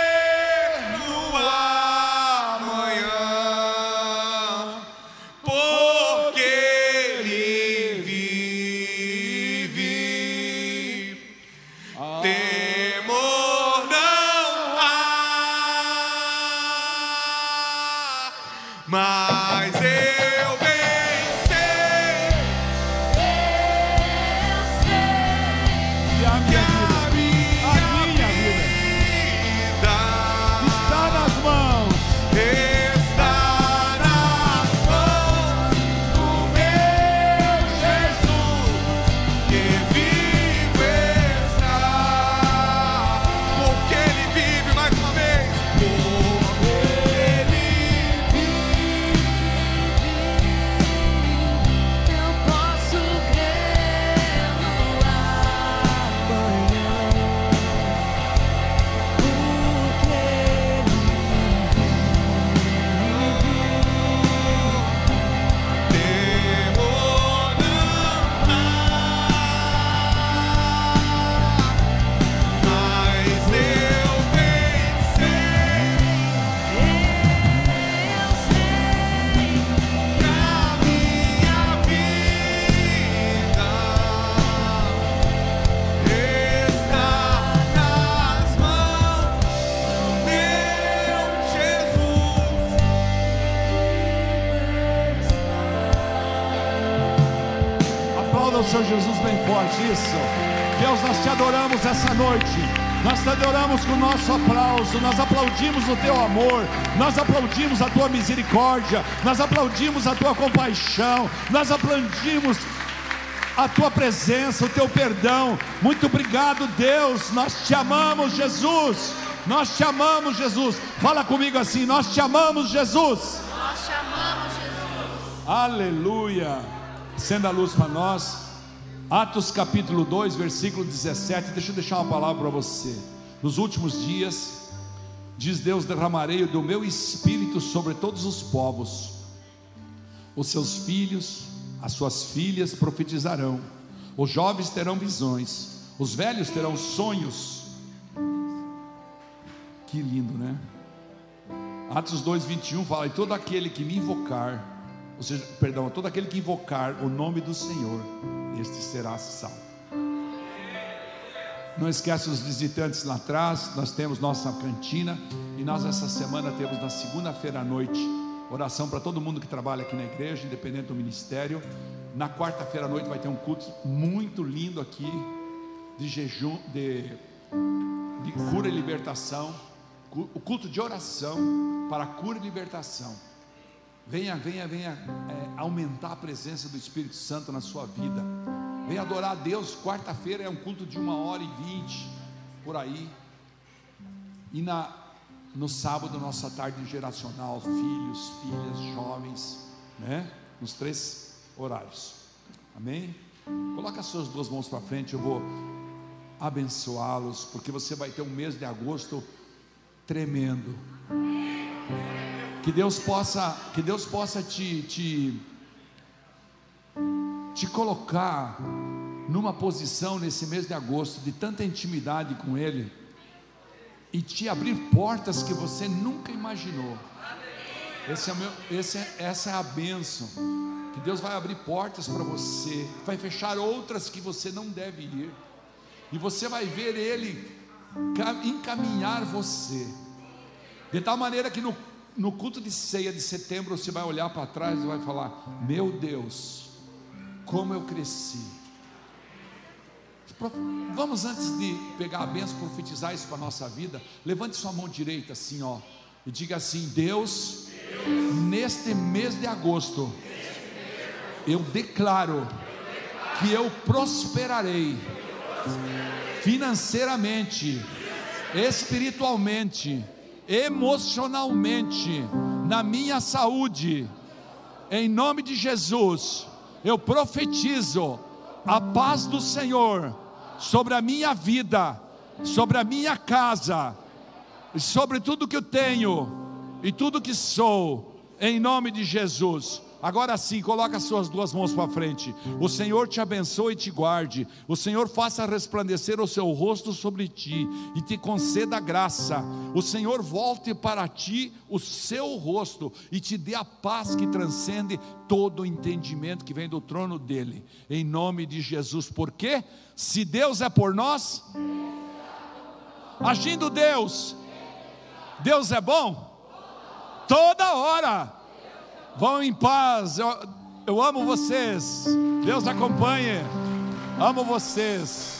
Aplaudimos o teu amor, nós aplaudimos a tua misericórdia, nós aplaudimos a tua compaixão, nós aplaudimos a tua presença, o teu perdão. Muito obrigado, Deus. Nós te amamos, Jesus. Nós te amamos, Jesus. Fala comigo assim: Nós te amamos, Jesus. Nós te amamos, Jesus. Aleluia. Senda a luz para nós. Atos capítulo 2, versículo 17. Deixa eu deixar uma palavra para você. Nos últimos dias, diz Deus: derramarei do meu espírito sobre todos os povos. Os seus filhos, as suas filhas profetizarão. Os jovens terão visões. Os velhos terão sonhos. Que lindo, né? Atos 2, 21 fala: E todo aquele que me invocar, ou seja, perdão, todo aquele que invocar o nome do Senhor, este será salvo. Não esquece os visitantes lá atrás, nós temos nossa cantina e nós essa semana temos na segunda-feira à noite oração para todo mundo que trabalha aqui na igreja, independente do ministério. Na quarta-feira à noite vai ter um culto muito lindo aqui de jejum, de, de cura e libertação, o culto de oração para cura e libertação. Venha, venha, venha é, aumentar a presença do Espírito Santo na sua vida. Venha adorar a Deus. Quarta-feira é um culto de uma hora e vinte, por aí. E na, no sábado, nossa tarde geracional, filhos, filhas, jovens, né? Nos três horários. Amém? Coloca as suas duas mãos para frente, eu vou abençoá-los, porque você vai ter um mês de agosto tremendo. Que Deus possa, que Deus possa te, te, te colocar numa posição nesse mês de agosto de tanta intimidade com Ele e te abrir portas que você nunca imaginou. Esse é meu, esse é, essa é a bênção. Que Deus vai abrir portas para você, vai fechar outras que você não deve ir, e você vai ver Ele ca- encaminhar você, de tal maneira que no, no culto de ceia de setembro você vai olhar para trás e vai falar: Meu Deus, como eu cresci. Vamos antes de pegar a benção, profetizar isso para a nossa vida. Levante sua mão direita assim, ó, e diga assim: Deus, neste mês de agosto, eu declaro que eu prosperarei financeiramente, espiritualmente, emocionalmente, na minha saúde. Em nome de Jesus, eu profetizo a paz do Senhor sobre a minha vida, sobre a minha casa, sobre tudo que eu tenho e tudo que sou, em nome de Jesus. Agora sim, coloca as suas duas mãos para frente. O Senhor te abençoe e te guarde. O Senhor faça resplandecer o seu rosto sobre ti e te conceda graça. O Senhor volte para ti o seu rosto e te dê a paz que transcende todo o entendimento que vem do trono dele. Em nome de Jesus. Porque se Deus é por nós, agindo Deus, Deus é bom? Toda hora. Vão em paz. Eu, eu amo vocês. Deus acompanhe. Amo vocês.